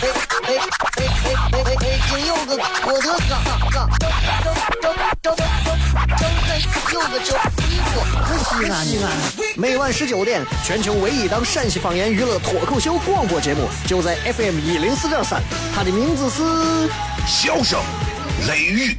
哎哎哎哎哎哎！今有个我的嘎嘎，张张张张张张张有个叫一个西安西安。每晚十九点，全球唯一档陕西方言娱乐脱口秀广播节目，就在 FM 一零四点三。它的名字是《笑声雷雨》。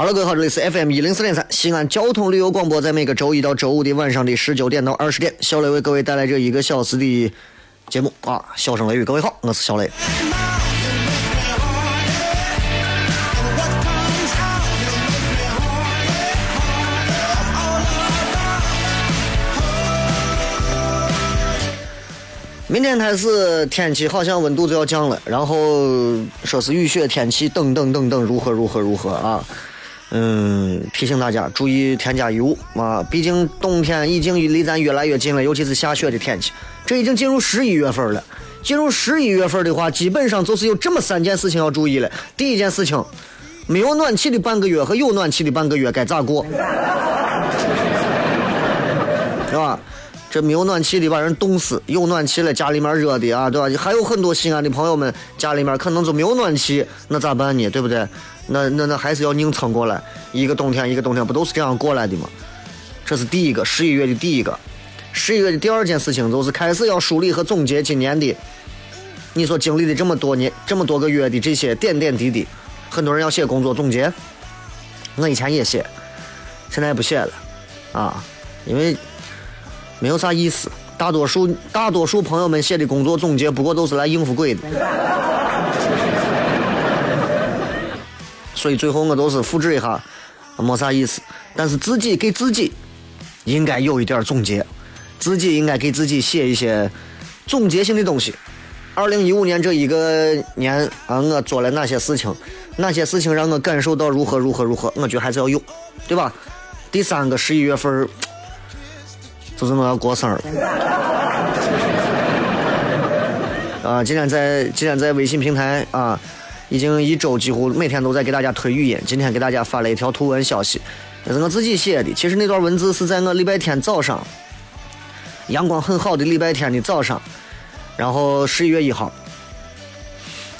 好了，各位好，这里是 FM 一零四点三西安交通旅游广播，在每个周一到周五的晚上的十九点到二十点，小雷为各位带来这一个小时的节目啊，笑声雷雨，各位好，我是小雷。明天开始天气好像温度就要降了，然后说是雨雪天气等等等等，如何如何如何啊？嗯，提醒大家注意添加衣物啊！毕竟冬天已经离咱越来越近了，尤其是下雪的天气。这已经进入十一月份了。进入十一月份的话，基本上就是有这么三件事情要注意了。第一件事情，没有暖气的半个月和有暖气的半个月该咋过？是吧？这没有暖气的把人冻死，有暖气了家里面热的啊，对吧？还有很多西安的朋友们家里面可能就没有暖气，那咋办呢？对不对？那那那还是要硬撑过来，一个冬天一个冬天，不都是这样过来的吗？这是第一个，十一月的第一个，十一月的第二件事情就是开始要梳理和总结今年的，你所经历的这么多年、这么多个月的这些点点滴滴。很多人要写工作总结，我以前也写，现在也不写了，啊，因为没有啥意思。大多数大多数朋友们写的工作总结，不过都是来应付鬼的。所以最后我都是复制一下，没啥意思。但是自己给自己应该有一点总结，自己应该给自己写一些总结性的东西。二零一五年这一个年啊，我做了哪些事情？哪些事情让我感受到如何如何如何？我觉得还是要有，对吧？第三个十一月份就是我要过生日 啊！今天在今天在微信平台啊。已经一周，几乎每天都在给大家推语音。今天给大家发了一条图文消息，那是我自己写的。其实那段文字是在我礼拜天早上，阳光很好的礼拜天的早上，然后十一月一号。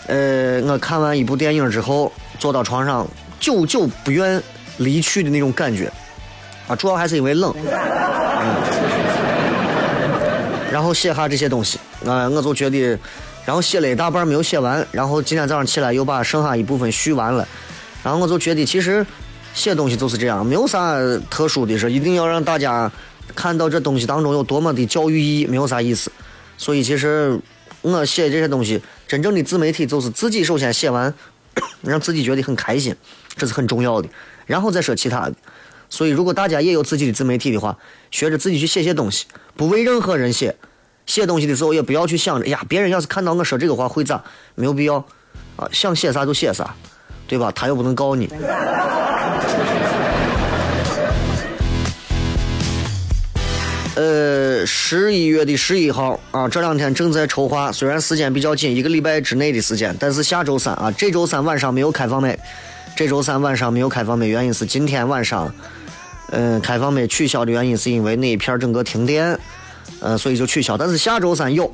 呃，我看完一部电影之后，坐到床上，久久不愿离去的那种感觉。啊，主要还是因为冷。嗯。然后写下这些东西，啊，我就觉得。然后写了一大半没有写完，然后今天早上起来又把剩下一部分续完了，然后我就觉得其实写东西就是这样，没有啥特殊的事，一定要让大家看到这东西当中有多么的教育意义，没有啥意思。所以其实我写这些东西，真正的自媒体就是自己首先写完，让自己觉得很开心，这是很重要的，然后再说其他的。所以如果大家也有自己的自媒体的话，学着自己去写写东西，不为任何人写。写东西的时候也不要去想着，呀，别人要是看到我说这个话会咋？没有必要，啊，想写啥就写啥，对吧？他又不能告你。呃，十一月的十一号啊，这两天正在筹划，虽然时间比较紧，一个礼拜之内的时间，但是下周三啊，这周三晚上没有开放麦，这周三晚上没有开放麦，原因是今天晚上，嗯，开放麦取消的原因是因为那一片整个停电。呃，所以就取消。但是下周三有，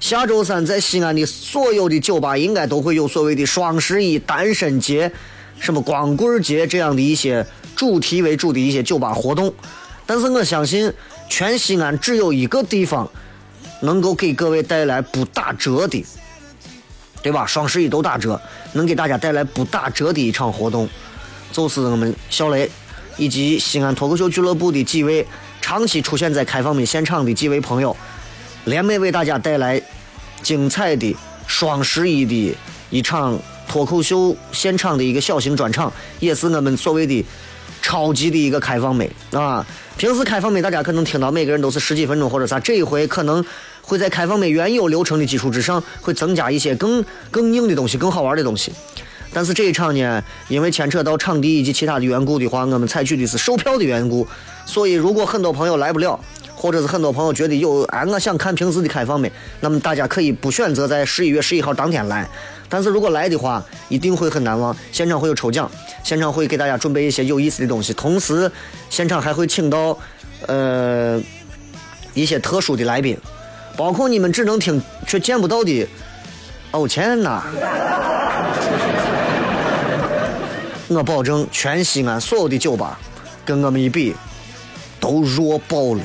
下周三在西安的所有的酒吧应该都会有所谓的双十一、单身节、什么光棍节这样的一些主主题为主的一些酒吧活动。但是我相信，全西安只有一个地方能够给各位带来不打折的，对吧？双十一都打折，能给大家带来不打折的一场活动，就是我们小雷以及西安脱口秀俱乐部的几位长期出现在开放美现场的几位朋友，联袂为大家带来精彩的双十一的一场脱口秀现场的一个小型专场，也是我们所谓的超级的一个开放美啊。平时开放美大家可能听到每个人都是十几分钟或者啥，这一回可能会在开放美原有流程的基础之上，会增加一些更更硬的东西、更好玩的东西。但是这一场呢，因为牵扯到场地以及其他的缘故的话，我们采取的是售票的缘故，所以如果很多朋友来不了，或者是很多朋友觉得有哎，我想看平时的开放没，那么大家可以不选择在十一月十一号当天来。但是如果来的话，一定会很难忘。现场会有抽奖，现场会给大家准备一些有意思的东西，同时现场还会请到呃一些特殊的来宾，包括你们只能听却见不到的欧钱呐。我保证，全西安所有的酒吧跟我们一比，都弱爆了。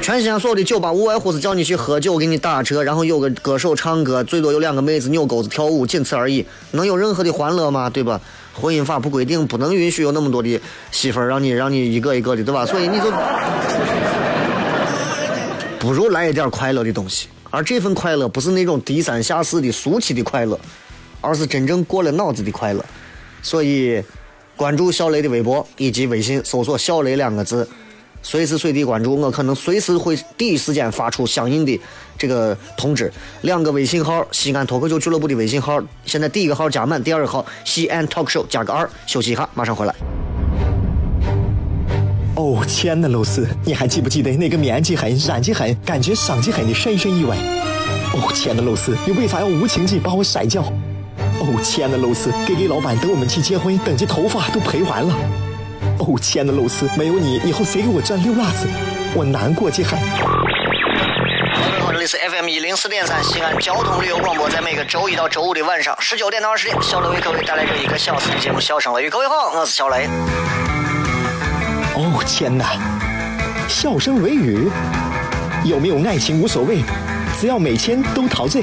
全西安所有的酒吧无外乎是叫你去喝酒，给你打折，然后有个歌手唱歌，最多有两个妹子扭钩子跳舞，仅此而已，能有任何的欢乐吗？对吧？婚姻法不规定，不能允许有那么多的媳妇儿让你让你一个一个的，对吧？所以你就不如来一点快乐的东西，而这份快乐不是那种低三下四的俗气的快乐，而是真正过了脑子的快乐。所以，关注小雷的微博以及微信，搜索“小雷”两个字。随时随地关注我，可能随时会第一时间发出相应的这个通知。两个微信号：西安脱口秀俱乐部的微信号，现在第一个号加满，第二个号西安 talk show 加个二。休息一下，马上回来。哦，亲爱的露丝，你还记不记得那个面积狠、染技狠、感觉伤及狠的深深意外？哦，亲爱的露丝，你为啥要无情地把我甩掉？哦，亲爱的露丝给给老板等我们去结婚，等这头发都赔完了。哦，亲爱的露丝，没有你，以后谁给我赚溜辣子？我难过极了。这里是 FM 一零四点三西安交通旅游广播，在每个周一到周五的晚上十九点到二十点，小雷为各位带来这一个小时的节目《笑声雷雨》。各位好，我是小雷。哦，天哪！笑声雷雨，有没有爱情无所谓，只要每天都陶醉。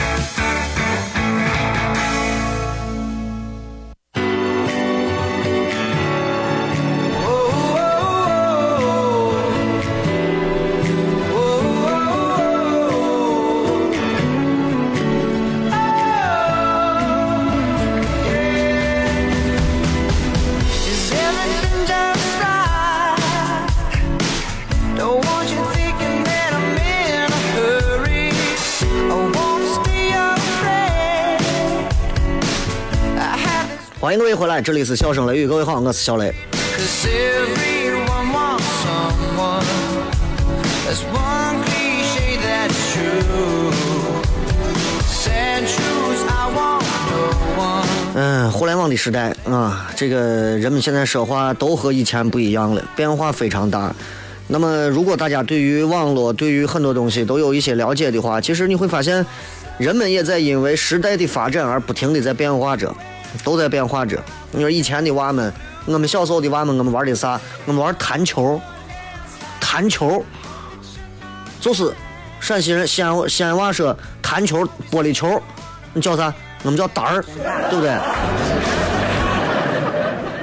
迎各位回来，这里是笑声雷雨。各位好，我是小雷。嗯，互联网的时代啊，这个人们现在说话都和以前不一样了，变化非常大。那么，如果大家对于网络、对于很多东西都有一些了解的话，其实你会发现，人们也在因为时代的发展而不停的在变化着，都在变化着。你说以前的娃们，我们小时候的娃们，我们玩的啥？我们玩弹球，弹球，就是陕西人西安西安娃说弹球、玻璃球，你叫啥？我们叫单儿，对不对？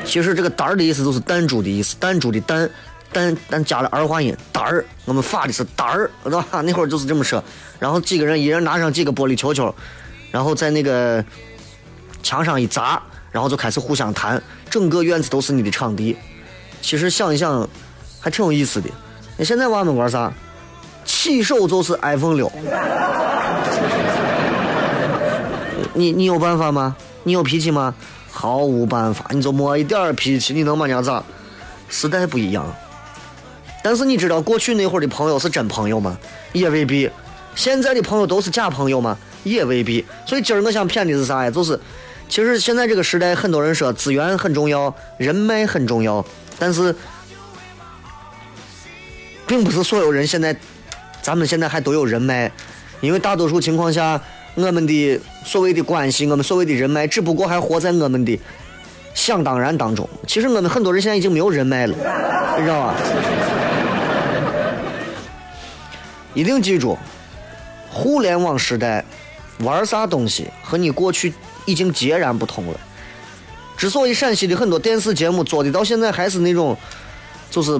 其实这个单儿的意思就是弹珠的意思，弹珠的弹，弹但加了儿化音，单儿。我们发的是单儿，对吧？那会儿就是这么说。然后几个人，一人拿上几个玻璃球球，然后在那个墙上一砸，然后就开始互相弹，整个院子都是你的场地。其实想一想，还挺有意思的。那现在娃们玩啥？起手就是 iPhone 六。你你有办法吗？你有脾气吗？毫无办法，你就没一点脾气，你能把人家咋？时代不一样。但是你知道过去那会儿的朋友是真朋友吗？也未必。现在的朋友都是假朋友吗？也未必。所以今儿我想骗的是啥呀？就是其实现在这个时代，很多人说资源很重要，人脉很重要，但是并不是所有人现在，咱们现在还都有人脉，因为大多数情况下，我们的所谓的关系，我们所谓的人脉，只不过还活在我们的想当然当中。其实我们很多人现在已经没有人脉了，你知道吧？一定记住，互联网时代玩啥东西和你过去已经截然不同了。之所以陕西的很多电视节目做的到现在还是那种，就是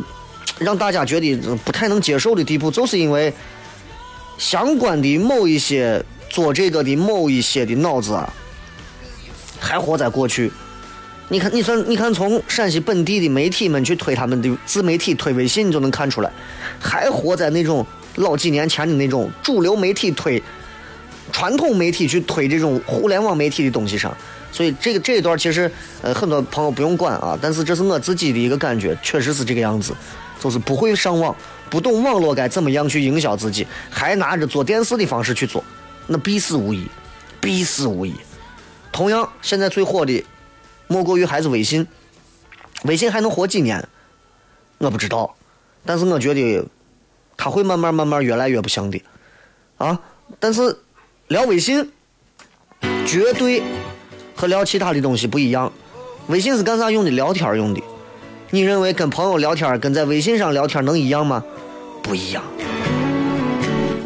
让大家觉得不太能接受的地步，就是因为相关的某一些做这个的某一些的脑子啊，还活在过去。你看，你算，你看，从陕西本地的媒体们去推他们的自媒体、推微信，你就能看出来，还活在那种老几年前的那种主流媒体推、传统媒体去推这种互联网媒体的东西上。所以这个这一段其实，呃，很多朋友不用管啊，但是这是我自己的一个感觉，确实是这个样子，就是不会上网，不懂网络该怎么样去营销自己，还拿着做电视的方式去做，那必死无疑，必死无疑。同样，现在最火的。莫过于还是微信，微信还能活几年？我不知道，但是我觉得它会慢慢慢慢越来越不像的啊！但是聊微信绝对和聊其他的东西不一样。微信是干啥用的？聊天用的。你认为跟朋友聊天跟在微信上聊天能一样吗？不一样。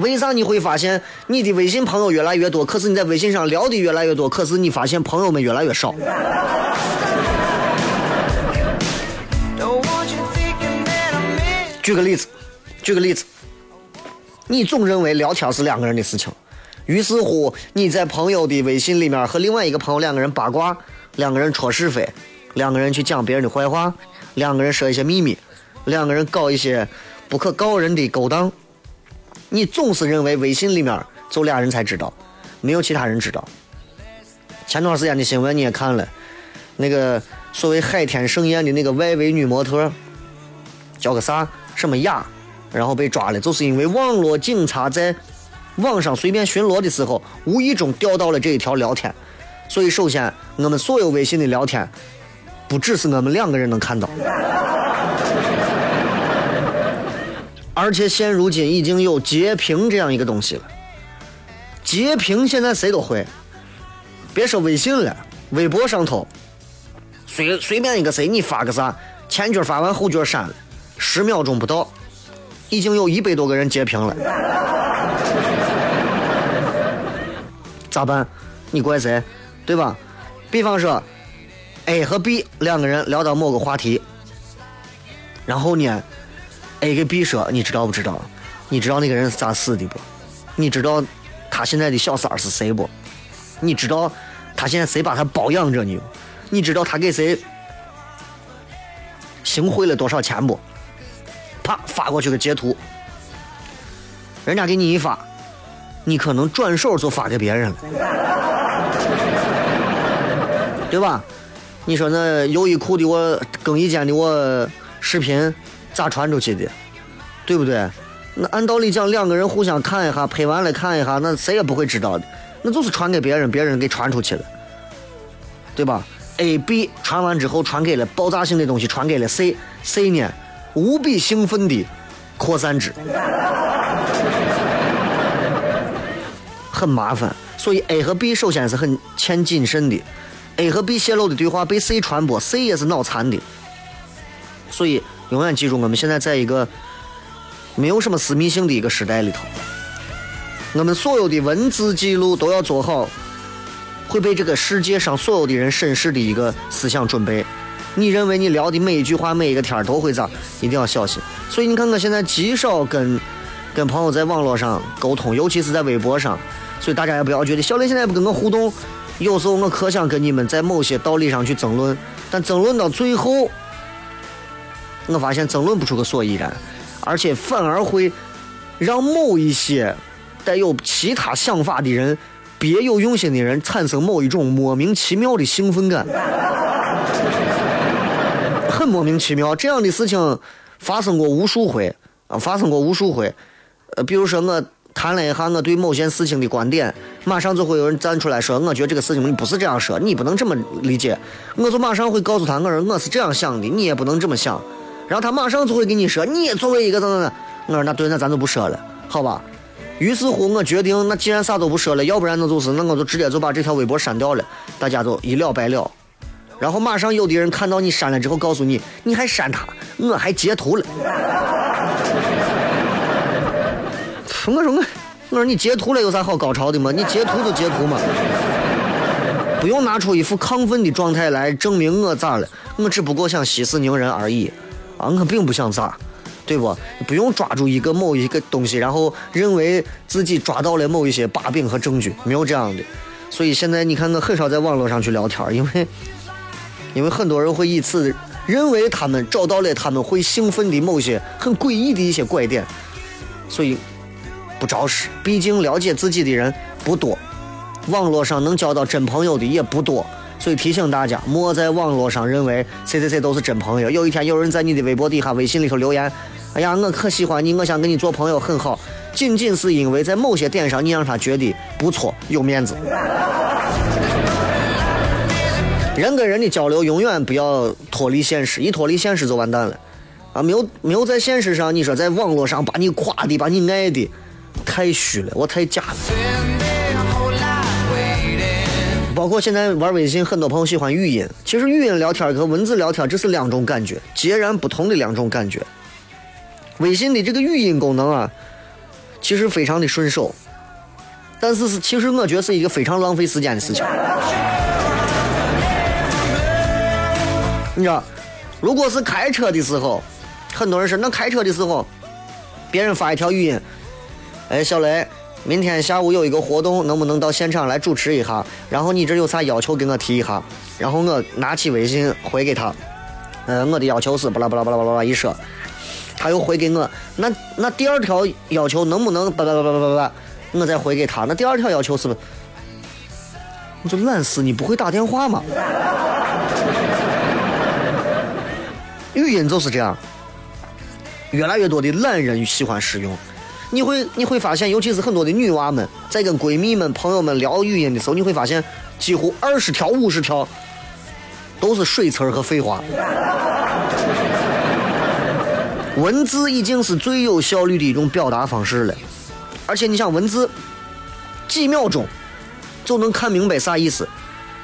为啥你会发现你的微信朋友越来越多，可是你在微信上聊的越来越多，可是你发现朋友们越来越少？举个例子，举个例子，你总认为聊天是两个人的事情，于是乎你在朋友的微信里面和另外一个朋友两个人八卦，两个人戳是非，两个人去讲别人的坏话，两个人说一些秘密，两个人搞一些不可告人的勾当。你总是认为微信里面就俩人才知道，没有其他人知道。前段时间的新闻你也看了，那个所谓海天盛宴的那个外围女模特，叫个啥什么雅，然后被抓了，就是因为网络警察在网上随便巡逻的时候，无意中钓到了这一条聊天。所以，首先，我们所有微信的聊天，不只是我们两个人能看到，而且现如今已经有截屏这样一个东西了。截屏现在谁都会，别说微信了，微博上头，随随便一个谁，你发个啥，前脚发完后脚删了，十秒钟不到，已经有一百多个人截屏了。咋办？你怪谁？对吧？比方说，A 和 B 两个人聊到某个话题，然后呢，A 给 B 说：“你知道不知道？你知道那个人是咋死的不？你知道他现在的小三是谁不？你知道他现在谁把他包养着呢？你知道他给谁行贿了多少钱不？”啪发过去个截图，人家给你一发，你可能转手就发给别人了。对吧？你说那优衣库的我更衣间的我视频咋传出去的？对不对？那按道理讲，两个人互相看一下，拍完了看一下，那谁也不会知道的，那就是传给别人，别人给传出去了，对吧？A、B 传完之后传给了爆炸性的东西，传给了 C，C 呢无比兴奋的扩散之，很麻烦。所以 A 和 B 首先是很欠谨慎的。A 和 B 泄露的对话被 C 传播，C 也是脑残的。所以永远记住，我们现在在一个没有什么私密性的一个时代里头，我们所有的文字记录都要做好会被这个世界上所有的人审视的一个思想准备。你认为你聊的每一句话、每一个天都会咋？一定要小心。所以你看，我现在极少跟跟朋友在网络上沟通，尤其是在微博上。所以大家也不要觉得小雷现在不跟我互动，有时候我可想跟你们在某些道理上去争论，但争论到最后，我发现争论不出个所以然，而且反而会让某一些带有其他想法的人、别有用心的人产生某一种莫名其妙的兴奋感，很莫名其妙。这样的事情发生过无数回啊，发生过无数回。呃，比如说我谈了一下我对某件事情的观点，马上就会有人站出来说，我觉得这个事情你不是这样说，你不能这么理解。我就马上会告诉他，我说我是这样想的，你也不能这么想。然后他马上就会跟你说，你也作为一个怎么怎，我说那对，那咱就不说了，好吧？于是乎，我决定，那既然啥都不说了，要不然那就是，那我就直接就把这条微博删掉了，大家就一了百了。然后马上有的人看到你删了之后，告诉你，你还删他，我还截图了。我说我，我说你截图了有啥好高潮的吗？你截图就截图嘛，不用拿出一副亢奋的状态来证明我咋了，我只不过想息事宁人而已，啊，我并不想咋，对不？不用抓住一个某一个东西，然后认为自己抓到了某一些把柄和证据，没有这样的。所以现在你看，我很少在网络上去聊天，因为 因为很多人会以此认为他们找到了他们会兴奋的某些很诡异的一些拐点，所以不着实。毕竟了解自己的人不多，网络上能交到真朋友的也不多，所以提醒大家，莫在网络上认为谁谁谁都是真朋友。有一天有人在你的微博底下、微信里头留言：“哎呀，我可喜欢你，我想跟你做朋友，很好。”仅仅是因为在某些点上你让他觉得不错、有面子。人跟人的交流永远不要脱离现实，一脱离现实就完蛋了。啊，没有没有在现实上，你说在网络上把你夸的、把你爱的，太虚了，我太假了。包括现在玩微信，很多朋友喜欢语音，其实语音聊天和文字聊天这是两种感觉，截然不同的两种感觉。微信的这个语音功能啊，其实非常的顺手，但是是其实我觉得是一个非常浪费时间的事情。你知道，如果是开车的时候，很多人说那开车的时候，别人发一条语音，哎，小雷，明天下午有一个活动，能不能到现场来主持一下？然后你这有啥要求给我提一下？然后我拿起微信回给他，嗯，我的要求是巴拉巴拉巴拉巴拉一说，他又回给我，那那第二条要求能不能巴拉巴拉巴拉巴拉，我再回给他，那第二条要求是不是？你就懒死，你不会打电话吗？语音就是这样，越来越多的懒人喜欢使用。你会你会发现，尤其是很多的女娃们在跟闺蜜们、朋友们聊语音的时候，你会发现几乎二十条、五十条都是水词儿和废话。文字已经是最有效率的一种表达方式了，而且你想，文字几秒钟就能看明白啥意思。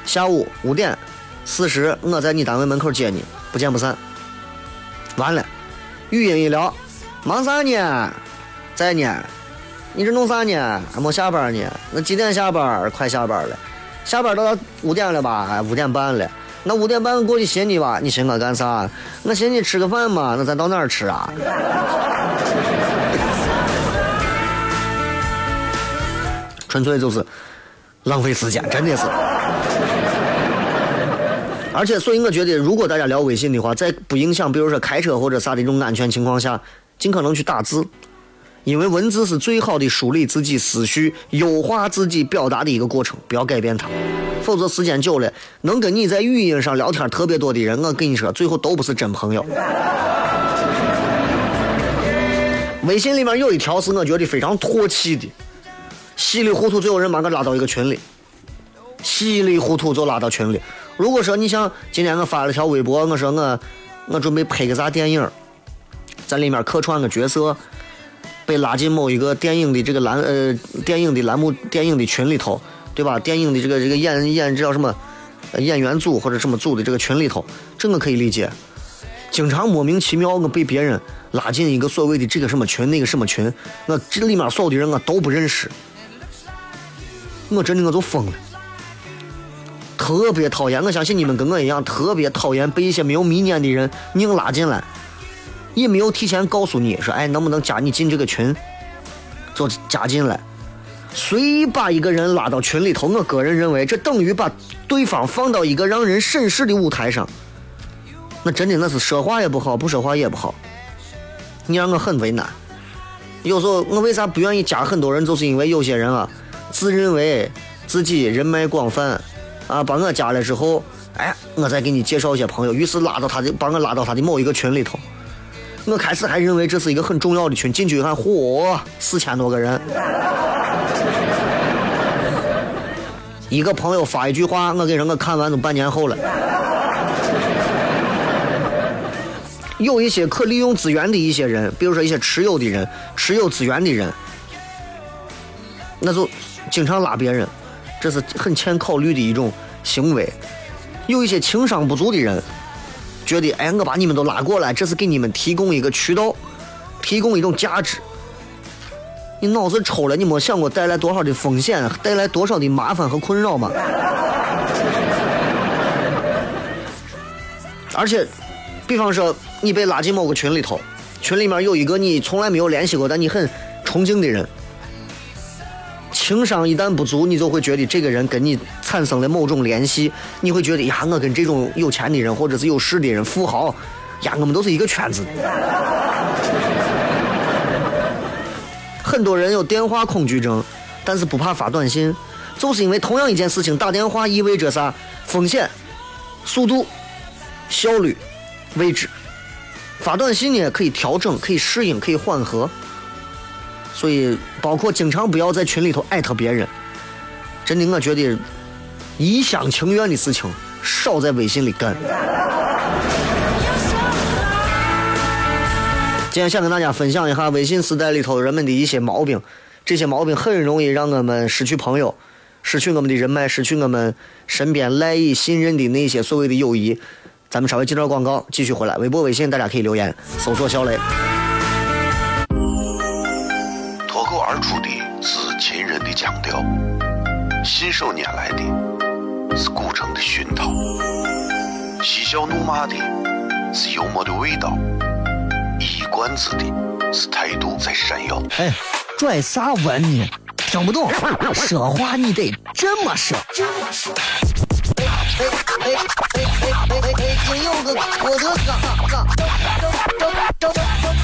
下午五点四十，我在你单位门口接你，不见不散。完了，语音一聊，忙啥呢？在呢。你这弄啥呢？还没下班呢。那几点下班？快下班了。下班到五点了吧？哎，五点半了。那五点半过去寻你吧。你寻我干啥？我寻你吃个饭嘛。那咱到哪儿吃啊？纯粹就是浪费时间，真的是。而且，所以我觉得，如果大家聊微信的话，在不影响，比如说开车或者啥的这种安全情况下，尽可能去打字，因为文字是最好的梳理自己思绪、优化自己表达的一个过程，不要改变它。否则时间久了，能跟你在语音上聊天特别多的人，我跟你说，最后都不是真朋友。微信里面有一条是我觉得非常唾弃的，稀里糊涂最后人把我拉到一个群里，稀里糊涂就拉到群里。如果说你像今天我发了条微博，我说我我准备拍个啥电影，在里面客串个角色，被拉进某一个电影的这个栏呃电影的栏目电影的群里头，对吧？电影的这个这个演演这叫什么演员组或者什么组的这个群里头，这我可以理解。经常莫名其妙我被别人拉进一个所谓的这个什么群那个什么群，我这里面所有的人我都不认识，我真的我就疯了。特别讨厌，我相信你们跟我一样，特别讨厌被一些没有迷恋的人硬拉进来，也没有提前告诉你说，哎，能不能加你进这个群，就加进来，随意把一个人拉到群里头。我个人认为，这等于把对方放到一个让人审视的舞台上，那真的那是说话也不好，不说话也不好，你让我很为难。有时候我为啥不愿意加很多人，就是因为有些人啊，自认为自己人脉广泛。啊，把我加了之后，哎，我再给你介绍一些朋友，于是拉到他的，把我拉到他的某一个群里头。我开始还认为这是一个很重要的群，进去一看，嚯，四千多个人。一个朋友发一句话，我给人，我看完都半年后了。有一些可利用资源的一些人，比如说一些持有的人、持有资源的人，那就经常拉别人，这是很欠考虑的一种行为。有一些情商不足的人，觉得哎，我把你们都拉过来，这是给你们提供一个渠道，提供一种价值。你脑子抽了，你没想过带来多少的风险，带来多少的麻烦和困扰吗？而且，比方说你被拉进某个群里头，群里面有一个你从来没有联系过，但你很崇敬的人，情商一旦不足，你就会觉得这个人跟你产生了某种联系，你会觉得呀，我跟这种有钱的人或者是有势的人、富豪，呀，我们都是一个圈子。很多人有电话恐惧症，但是不怕发短信，就是因为同样一件事情，打电话意味着啥？风险、速度、效率、位置。发短信呢，可以调整，可以适应，可以缓和。所以，包括经常不要在群里头艾特别人。真的，我觉得一厢情愿的事情少在微信里干。今天想跟大家分享一下微信时代里头人们的一些毛病，这些毛病很容易让我们失去朋友，失去我们的人脉，失去我们身边赖以信任的那些所谓的友谊。咱们稍微接段广告，继续回来。微博、微信大家可以留言，搜索小雷。秦人的腔调，信手拈来的是古城的熏陶，嬉笑怒骂的是幽默的味道，一冠子的是态度在闪耀。哎，拽啥文呢？听不懂，说话你得这么说。哎哎哎哎哎哎！今有个我的嘎嘎，正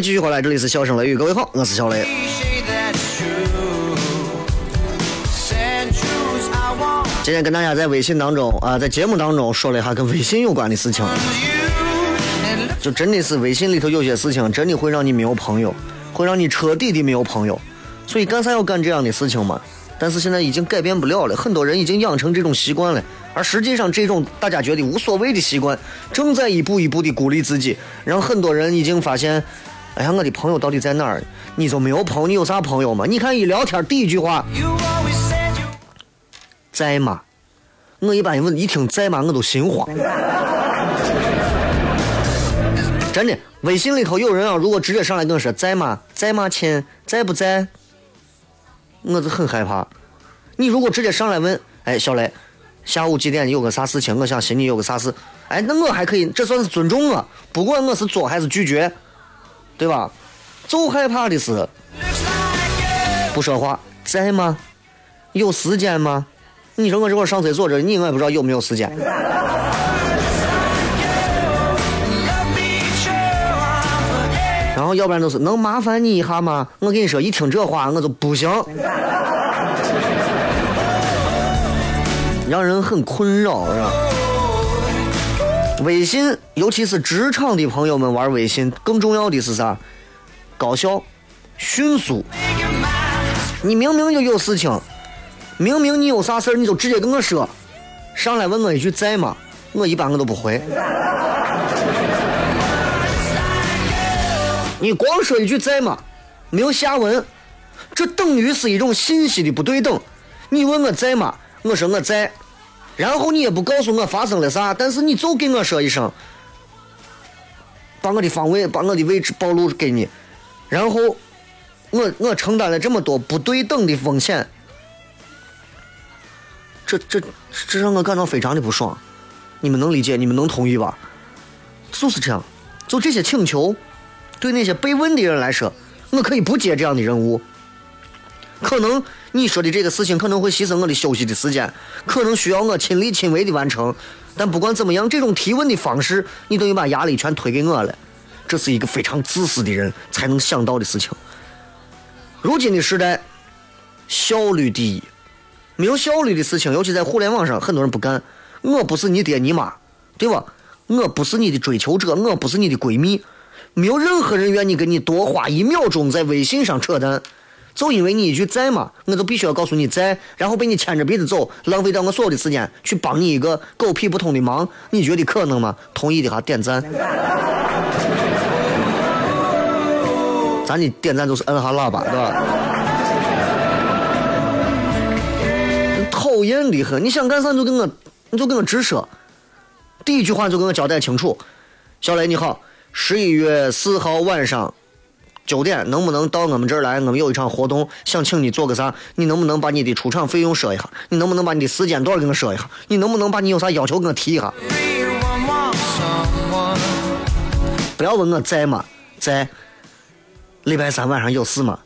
继续回来，这里是笑声雷雨，各位好，我是小雷。今天跟大家在微信当中啊，在节目当中说了一下跟微信有关的事情，就真的是微信里头有些事情，真的会让你没有朋友，会让你彻底的没有朋友。所以干啥要干这样的事情嘛？但是现在已经改变不了了，很多人已经养成这种习惯了，而实际上这种大家觉得无所谓的习惯，正在一步一步的孤立自己，让很多人已经发现，哎呀，我的朋友到底在哪儿？你就没有朋友？你有啥朋友吗？你看一聊天第一句话，在吗？我一般问一听在吗，我都心慌。真的，微信里头有人啊，如果直接上来跟我说在吗？在吗，亲？在不在？我就很害怕。你如果直接上来问，哎，小雷，下午几点有个啥事情？我想寻你有个啥事？哎，那我还可以，这算是尊重我，不管我是做还是拒绝，对吧？就害怕的是不说话，在吗？有时间吗？你说我这会儿上厕所这，你我也不知道有没有时间。然后要不然就是能麻烦你一下吗？我跟你说，一听这话我就不行，让人很困扰，是吧？微信，尤其是职场的朋友们玩微信，更重要的是啥？高效、迅速。你明明就有事情，明明你有啥事，你就直接跟我说，上来问我一句在吗？我一般我都不回。你光说一句在吗？没有下文，这等于是一种信息的不对等。你问我在吗？我说我在，然后你也不告诉我发生了啥，但是你就给我说一声，把我的方位、把我的位置暴露给你，然后我我承担了这么多不对等的风险，这这这让我感到非常的不爽。你们能理解？你们能同意吧？就是这样，就这些请求，对那些被问的人来说，我可以不接这样的任务。可能你说的这个事情可能会牺牲我的休息的时间，可能需要我亲力亲为的完成。但不管怎么样，这种提问的方式，你等于把压力全推给我了。这是一个非常自私的人才能想到的事情。如今的时代，效率第一，没有效率的事情，尤其在互联网上，很多人不干。我不是你爹你妈，对吧？我不是你的追求者，我不是你的闺蜜，没有任何人愿意跟你多花一秒钟在微信上扯淡。就因为你一句在嘛，我就必须要告诉你在，然后被你牵着鼻子走，浪费掉我所有的时间去帮你一个狗屁不通的忙，你觉得可能吗？同意的话点赞。咱的点赞就是摁下喇叭，对吧？讨厌的很，你想干啥就跟我，你就跟我直说。第一句话就跟我交代清楚。小雷你好，十一月四号晚上九点能不能到我们这儿来？我们有一场活动，想请你做个啥？你能不能把你的出场费用说一下？你能不能把你的时间段跟我说一下？你能不能把你有啥要求给我提一下？不要问我在吗？在。礼拜三晚上有事吗？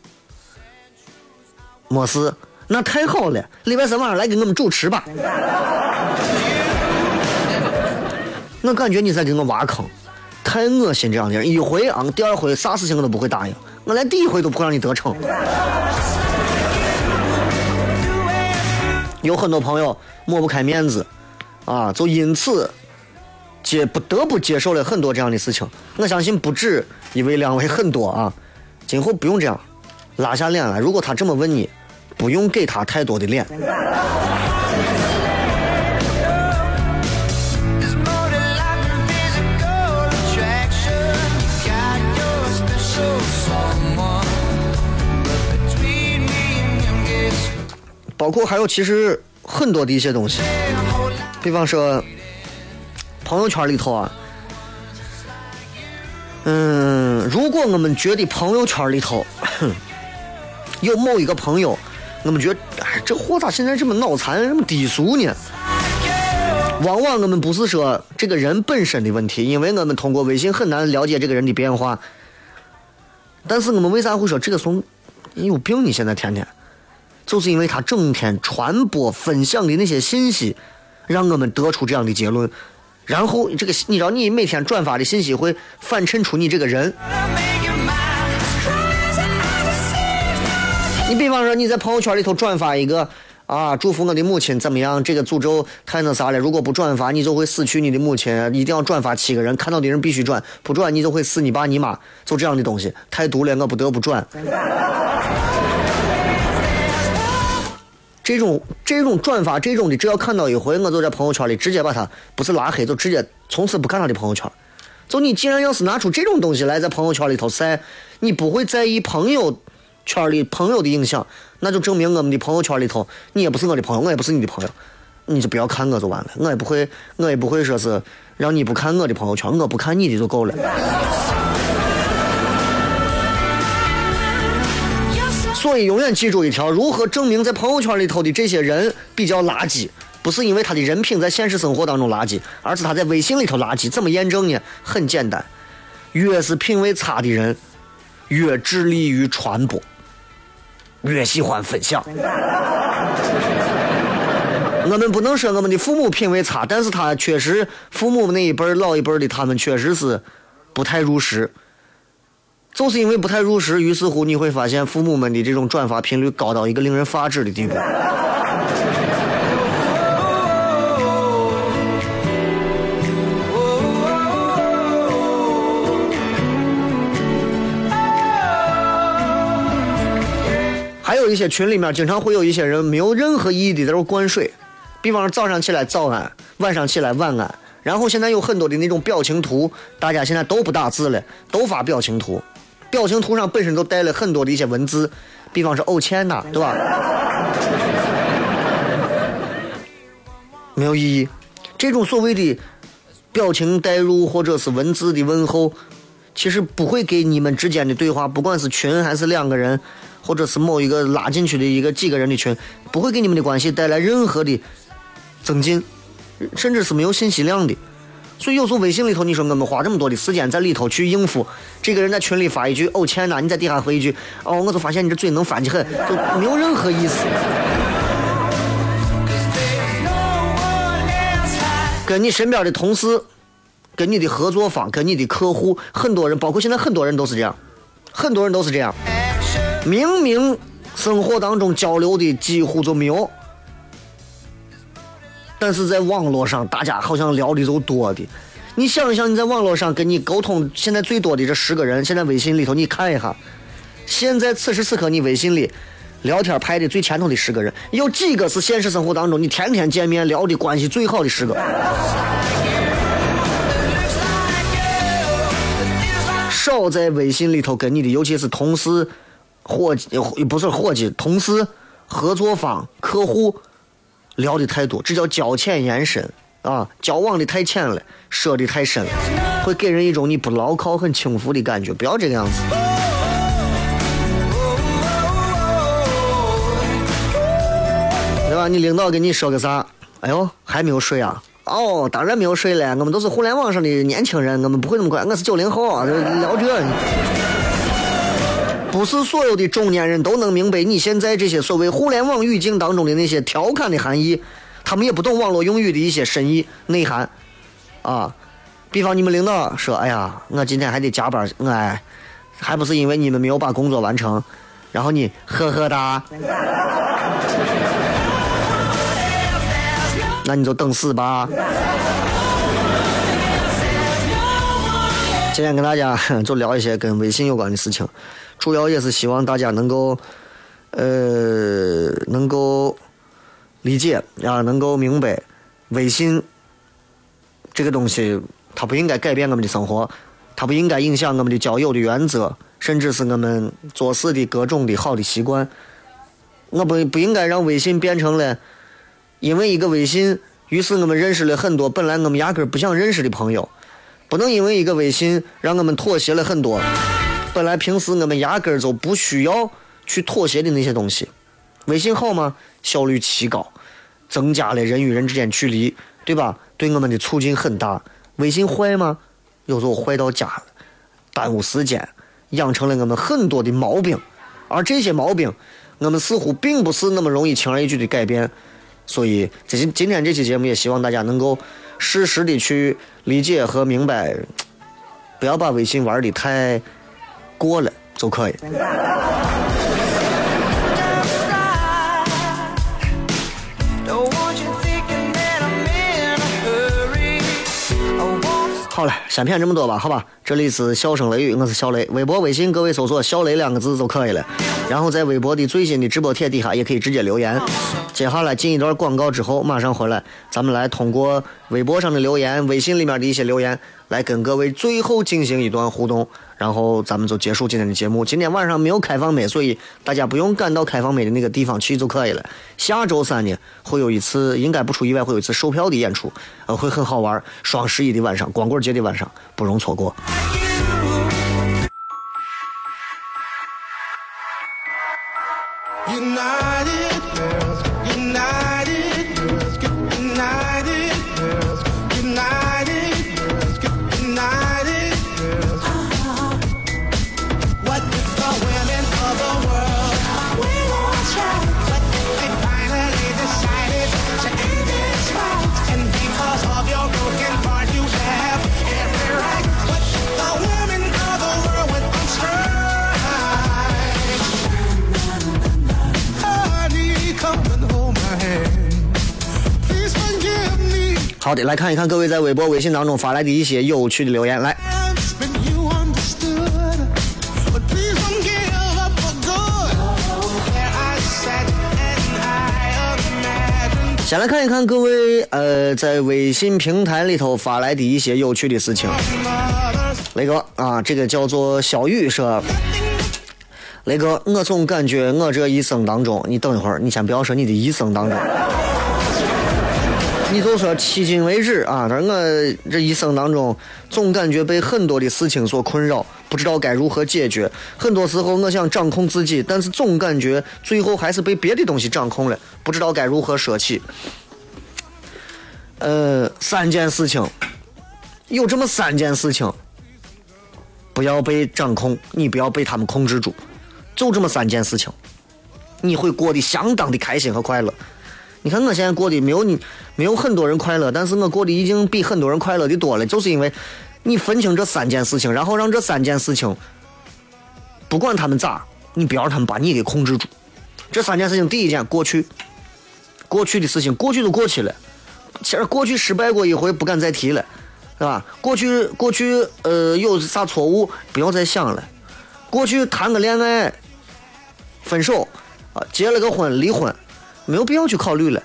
没事，那太好了。礼拜三晚上来给我们主持吧。我感觉你在给我挖坑，太恶心这样的人。一回啊，第二回啥事情我都不会答应，我连第一回都不会让你得逞。有很多朋友抹不开面子，啊，就因此接不得不接受了很多这样的事情。我相信不止一位两位，很多啊。今后不用这样，拉下脸来。如果他这么问你，不用给他太多的脸。包括还有其实很多的一些东西，比方说朋友圈里头啊。嗯，如果我们觉得朋友圈里头 有某一个朋友，我们觉得，哎，这货咋现在这么脑残，这么低俗呢？往往我们不是说这个人本身的问题，因为我们通过微信很难了解这个人的变化。但是我们为啥会说这个怂？你有病！你现在天天，就是因为他整天传播分享的那些信息，让我们得出这样的结论。然后这个你知道，你每天转发的信息会反衬出你这个人。你比方说你在朋友圈里头转发一个啊，祝福我的母亲怎么样？这个诅咒太那啥了。如果不转发，你就会死去你的母亲。一定要转发七个人，看到的人必须转，不转你就会死你爸你妈。就这样的东西太毒了，我不得不转。这种这种转发这种的，只要看到一回，我就在朋友圈里直接把他不是拉黑，就直接从此不看他的朋友圈。就你既然要是拿出这种东西来在朋友圈里头晒，你不会在意朋友圈里朋友的影响，那就证明我们的朋友圈里头你也不是我的朋友，我也不是你的朋友，你就不要看我就完了，我也不会我也不会说是让你不看我的朋友圈，我不看你的就够了。所以，永远记住一条：如何证明在朋友圈里头的这些人比较垃圾？不是因为他的人品在现实生活当中垃圾，而是他在微信里头垃圾。怎么验证呢？很简单，越是品味差的人，越致力于传播，越喜欢分享。我们不能说我们的父母品味差，但是他确实，父母那一辈老一辈的，他们确实是不太入时。就是因为不太入时，于是乎你会发现父母们的这种转发频率高到一个令人发指的地步。还有一些群里面经常会有一些人没有任何意义的在这灌水，比方说早上起来早安，晚上起来晚安，然后现在有很多的那种表情图，大家现在都不打字了，都发表情图。表情图上本身都带了很多的一些文字，比方说偶欠呐，对吧？没有意义。这种所谓的表情代入或者是文字的问候，其实不会给你们之间的对话，不管是群还是两个人，或者是某一个拉进去的一个几个人的群，不会给你们的关系带来任何的增进，甚至是没有信息量的。所以有时候微信里头，你说我们花这么多的时间在里头去应付这个人在群里发一句“哦天呐”，你在底下回一句“哦”，我就发现你这嘴能翻起很，就没有任何意思。跟你身边的同事、跟你的合作方、跟你的客户，很多人，包括现在很多人都是这样，很多人都是这样。明明生活当中交流的几乎就没有，但是在网络上大家好像聊的就多的。你想一想，你在网络上跟你沟通现在最多的这十个人，现在微信里头你看一下，现在此时此刻你微信里聊天排的最前头的十个人，有几个是现实生活当中你天天见面聊的关系最好的十个？少在微信里头跟你的，尤其是同事、伙计，不是伙计，同事、合作方、客户聊的太多，这叫交浅言深啊！交往的太浅了，说的太深了，会给人一种你不牢靠、很轻浮的感觉。不要这个样子。对吧？你领导跟你说个啥？哎呦，还没有睡啊？哦，当然没有睡了。我们都是互联网上的年轻人，我们不会那么快。我是九零后啊，聊这。不是所有的中年人都能明白你现在这些所谓互联网语境当中的那些调侃的含义，他们也不懂网络用语的一些深意内涵啊。比方你们领导说：“哎呀，我今天还得加班，哎，还不是因为你们没有把工作完成。”然后你呵呵哒。那你就等死吧。今天跟大家就聊一些跟微信有关的事情，主要也是希望大家能够，呃，能够理解啊，能够明白，微信这个东西它不应该改变我们的生活，它不应该影响我们的交友的原则，甚至是我们做事的各种的好的习惯。我不不应该让微信变成了。因为一个微信，于是我们认识了很多本来我们压根不想认识的朋友。不能因为一个微信让我们妥协了很多，本来平时我们压根儿就不需要去妥协的那些东西。微信好吗？效率奇高，增加了人与人之间距离，对吧？对我们的促进很大。微信坏吗？有时候坏到家，耽误时间，养成了我们很多的毛病，而这些毛病，我们似乎并不是那么容易轻而易举的改变。所以，这今今天这期节目也希望大家能够适时的去理解和明白，不要把微信玩的太 过了就可以。好了，先骗这么多吧，好吧。这里是笑声雷雨，我是小雷。微博、微信，各位搜索“小雷”两个字就可以了。然后在微博的最新的直播帖底下也可以直接留言。接下来进一段广告之后，马上回来，咱们来通过微博上的留言、微信里面的一些留言，来跟各位最后进行一段互动。然后咱们就结束今天的节目。今天晚上没有开放麦，所以大家不用赶到开放麦的那个地方去就可以了。下周三呢，会有一次，应该不出意外，会有一次售票的演出，呃，会很好玩。双十一的晚上，光棍节的晚上，不容错过。好的，来看一看各位在微博、微信当中发来的一些有趣的留言。来，先来看一看各位呃在微信平台里头发来的一些有趣的事情。雷哥啊，这个叫做小雨说，雷哥，我总感觉我这一生当中，你等一会儿，你先不要说你的一生当中，你就说迄今为止啊，他说我这一生当中，总感觉被很多的事情所困扰，不知道该如何解决。很多时候我想掌控自己，但是总感觉最后还是被别的东西掌控了，不知道该如何舍弃。呃，三件事情，有这么三件事情，不要被掌控，你不要被他们控制住，就这么三件事情，你会过得相当的开心和快乐。你看我现在过得没有你没有很多人快乐，但是我过得已经比很多人快乐的多了，就是因为你分清这三件事情，然后让这三件事情，不管他们咋，你不要让他们把你给控制住。这三件事情，第一件过去，过去的事情过去都过去了，其实过去失败过一回，不敢再提了，是吧？过去过去呃有啥错误，不要再想了。过去谈个恋爱，分手啊，结了个婚，离婚，没有必要去考虑了，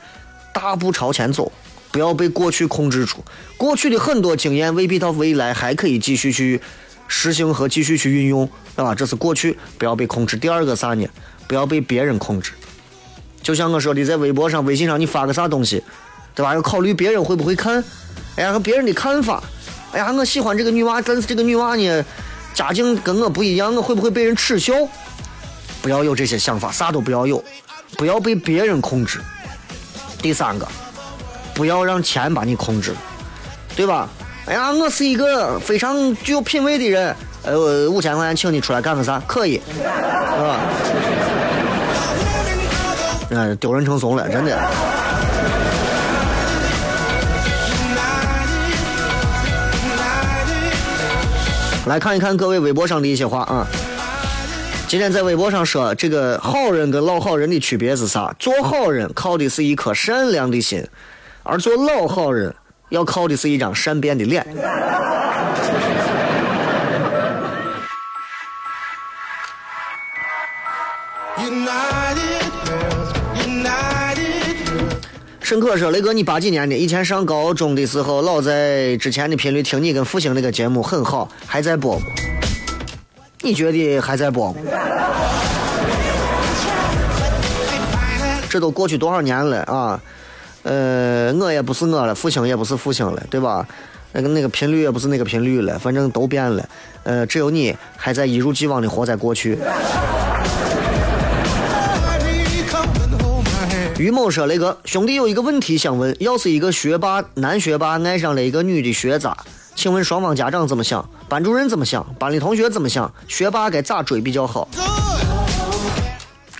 大步朝前走，不要被过去控制住。过去的很多经验未必到未来还可以继续去实行和继续去运用，对吧？这是过去，不要被控制。第二个啥呢？不要被别人控制。就像我说的，在微博上、微信上，你发个啥东西，对吧？要考虑别人会不会看，哎呀，和别人的看法。哎呀，我喜欢这个女娃，但是这个女娃呢，家境跟我不一样，我会不会被人耻笑？不要有这些想法，啥都不要有，不要被别人控制。第三个，不要让钱把你控制，对吧？哎呀，我是一个非常具有品位的人，呃，五千块钱请你出来干个啥？可以，是吧？嗯，丢人成怂了，真的。来看一看各位微博上的一些话啊。今天在微博上说，这个好人跟老好人的区别是啥？做好人靠的是一颗善良的心，而做老好人要靠的是一张善变的脸。沈可说：“雷哥，你八几年的？以前上高中的时候，老在之前的频率听你跟复兴那个节目，很好，还在播不？你觉得还在播不？这都过去多少年了啊？呃，我也不是我了，父亲也不是父亲了，对吧？那个那个频率也不是那个频率了，反正都变了。呃，只有你还在一如既往的活在过去。”于某说：“雷哥，兄弟有一个问题想问，要是一个学霸男学霸爱上了一个女的学渣，请问双方家长怎么想？班主任怎么想？班里同学怎么想？学霸该咋追比较好？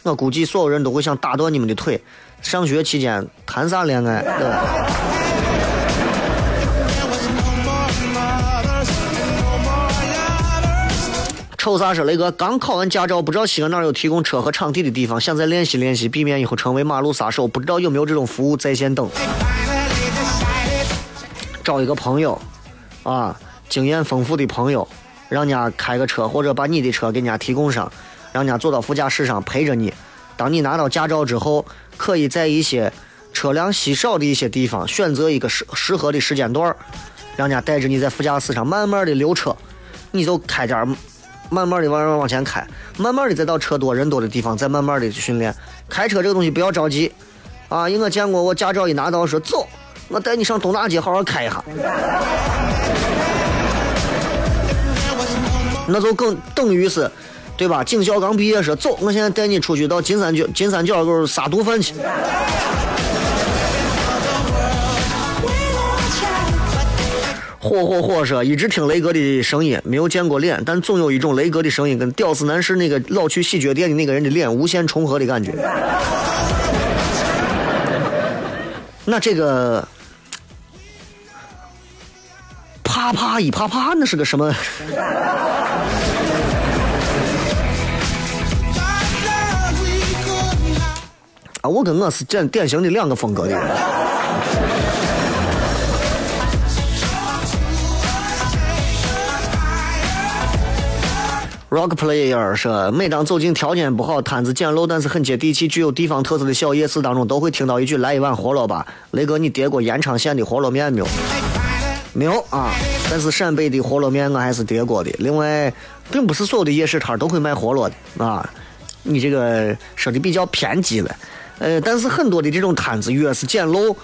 我估计所有人都会想打断你们的腿。上学期间谈啥恋爱？对吧？”瞅啥说雷哥刚考完驾照，不知道西安哪有提供车和场地的地方，想再练习练习，避免以后成为马路杀手。不知道有没有这种服务在线等？找一个朋友，啊，经验丰富的朋友，让人家开个车，或者把你的车给人家提供上，让人家坐到副驾驶上陪着你。当你拿到驾照之后，可以在一些车辆稀少的一些地方选择一个适适合的时间段，让人家带着你在副驾驶上慢慢的溜车，你就开点。慢慢的往往前开，慢慢的再到车多人多的地方，再慢慢的去训练。开车这个东西不要着急，啊，因为我见过我驾照一拿到说走，我带你上东大街好好开一下，那就更等于是，对吧？警校刚毕业时走，我现在带你出去到金三角金三角沟杀毒贩去。火火火说，一直听雷哥的声音，没有见过脸，但总有一种雷哥的声音跟屌丝男士那个老去洗脚店的那个人的脸无限重合的感觉。那这个啪啪一啪啪，那是个什么？啊，我跟我是典典型的两个风格的人。Rock Player 说，每当走进条件不好、摊子简陋但是很接地气、具有地方特色的小夜市当中，都会听到一句“来一碗饸饹吧”。雷哥，你叠过延长县的饸饹面没有？没有啊，但是陕北的饸饹面我还是叠过的。另外，并不是所有的夜市摊都会卖饸饹的啊，你这个说的比较偏激了。呃，但是很多的这种摊子越是简陋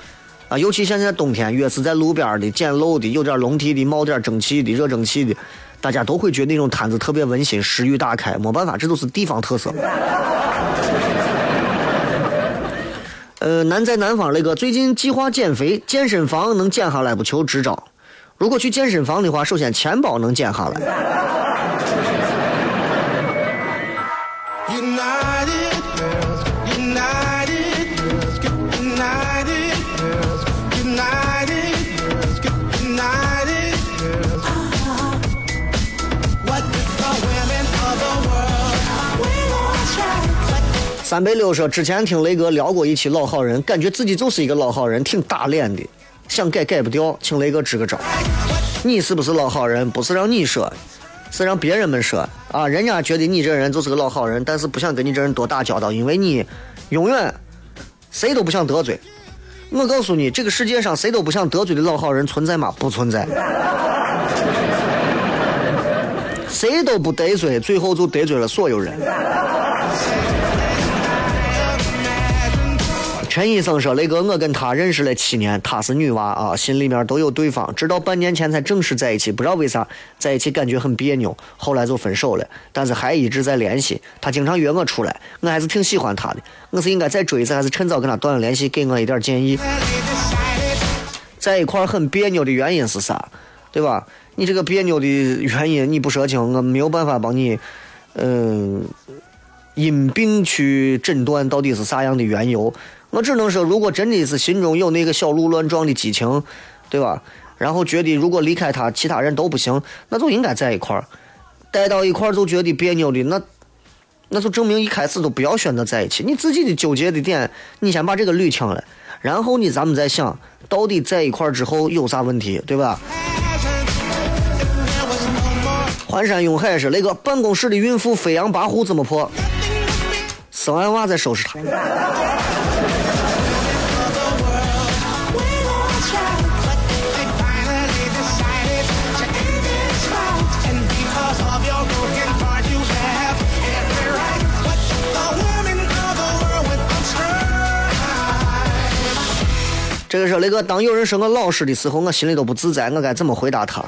啊，尤其现在冬天，越是在路边的简陋的、有点笼屉的、冒点蒸汽的、热蒸汽的，大家都会觉得那种摊子特别温馨，食欲大开。没办法，这都是地方特色。呃，南在南方那个最近计划减肥，健身房能减下来不求支招。如果去健身房的话，首先钱包能减下来。三百六说，之前听雷哥聊过一期老好人，感觉自己就是一个老好人，挺打脸的，想改改不掉，请雷哥支个招。你是不是老好人？不是让你说，是让别人们说啊。人家觉得你这人就是个老好人，但是不想跟你这人多打交道，因为你永远谁都不想得罪。我告诉你，这个世界上谁都不想得罪的老好人存在吗？不存在。谁都不得罪，最后就得罪了所有人。陈医生说：“雷哥，我跟她认识了七年，她是女娃啊，心里面都有对方，直到半年前才正式在一起，不知道为啥在一起感觉很别扭，后来就分手了，但是还一直在联系。她经常约我出来，我还是挺喜欢她的。我是应该再追一次，还是趁早跟她断了联系？给我一点建议。在一块很别扭的原因是啥？对吧？你这个别扭的原因你不说清，我没有办法帮你，嗯、因病去诊断到底是啥样的缘由。我只能说，如果真的是心中有那个小鹿乱撞的激情，对吧？然后觉得如果离开他，其他人都不行，那就应该在一块儿。待到一块儿就觉得别扭的，那那就证明一开始都不要选择在一起。你自己的纠结的点，你先把这个捋清了，然后呢，咱们再想到底在一块儿之后有啥问题，对吧？环山永海是那个办公室的孕妇飞扬跋扈怎么破？生完娃再收拾她。这个是那个当有人说我老实的时候，我心里都不自在，我该怎么回答他？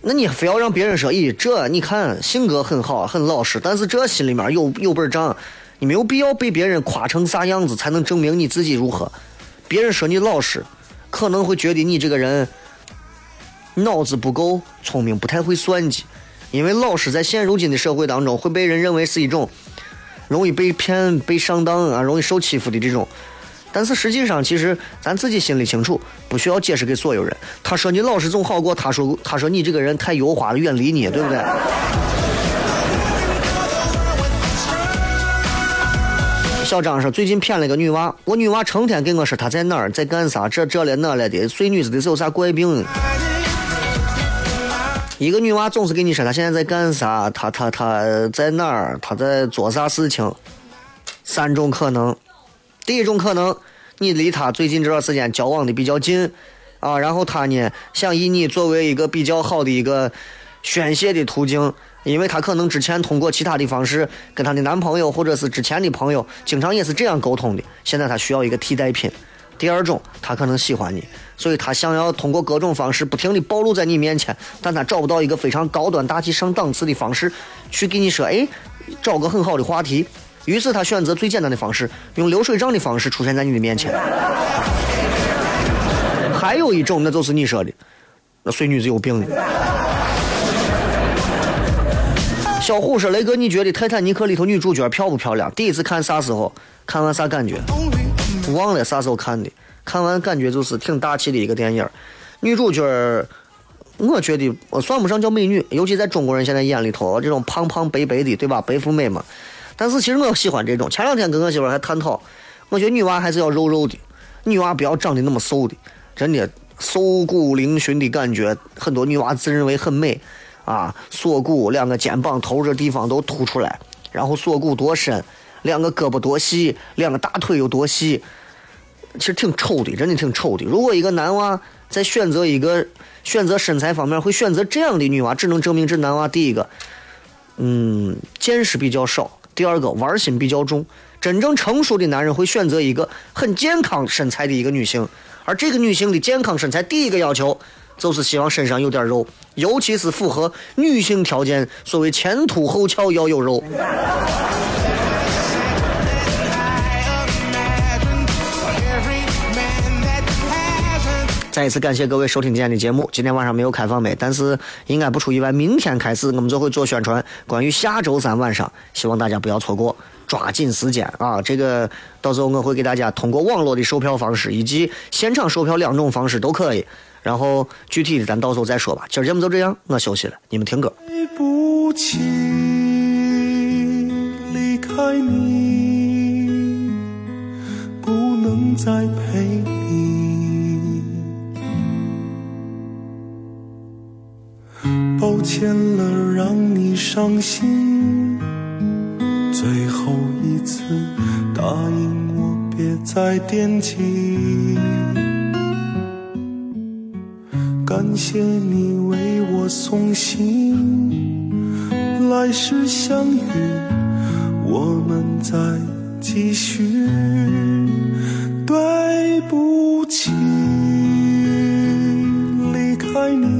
那你非要让别人说，咦，这你看性格很好，很老实，但是这心里面有有本账，你没有必要被别人夸成啥样子才能证明你自己如何。别人说你老实，可能会觉得你这个人脑子不够聪明，不太会算计，因为老实在现如今的社会当中会被人认为是一种容易被骗、被上当啊，容易受欺负的这种。但是实际上，其实咱自己心里清楚，不需要解释给所有人。他说你老实总好过他说他说你这个人太油滑了，远离你，对不对？小张说最近骗了个女娃，我女娃成天跟我说她在哪儿，在干啥，这这了那了的，睡女子的是有啥怪病？一个女娃总是跟你说她现在在干啥，她她她在哪儿，她在做啥事情。三种可能，第一种可能，你离她最近这段时间交往的比较近，啊，然后她呢想以你作为一个比较好的一个宣泄的途径，因为她可能之前通过其他的方式跟她的男朋友或者是之前的朋友，经常也是这样沟通的，现在她需要一个替代品。第二种，她可能喜欢你，所以她想要通过各种方式不停地暴露在你面前，但她找不到一个非常高端大气上档次的方式去给你说，哎，找个很好的话题。于是他选择最简单的方式，用流水账的方式出现在你的面前。还有一种，那就是你说的，那水女子有病的。小虎说：“雷哥，你觉得《泰坦尼克》里头女主角漂不漂亮？第一次看啥时候？看完啥感觉？忘了啥时候看的。看完感觉就是挺大气的一个电影。女主角，我觉得我算不上叫美女，尤其在中国人现在眼里头，这种胖胖白白的，对吧？白富美嘛。但是其实我喜欢这种。前两天跟我媳妇还探讨，我觉得女娃还是要肉肉的，女娃不要长得那么瘦的，真的瘦骨嶙峋的感觉，很多女娃自认为很美。”啊，锁骨两个肩膀头这地方都凸出来，然后锁骨多深，两个胳膊多细，两个大腿有多细，其实挺丑的，真的挺丑的。如果一个男娃在选择一个选择身材方面会选择这样的女娃，只能证明这男娃第一个嗯，见识比较少；第二个玩心比较重。真正成熟的男人会选择一个很健康身材的一个女性，而这个女性的健康身材第一个要求就是希望身上有点肉，尤其是符合女性条件，所谓前凸后翘要有肉。再一次感谢各位收听今天的节目。今天晚上没有开放麦，但是应该不出意外，明天开始我们就会做宣传，关于下周三晚上，希望大家不要错过，抓紧时间啊！这个到时候我会给大家通过网络的售票方式以及现场售票两种方式都可以。然后具体的咱到时候再说吧。今儿节目就这样，我休息了，你们听歌。对不起，离开你，不能再陪抱歉了，让你伤心。最后一次，答应我别再惦记。感谢你为我送行，来世相遇，我们再继续。对不起，离开你，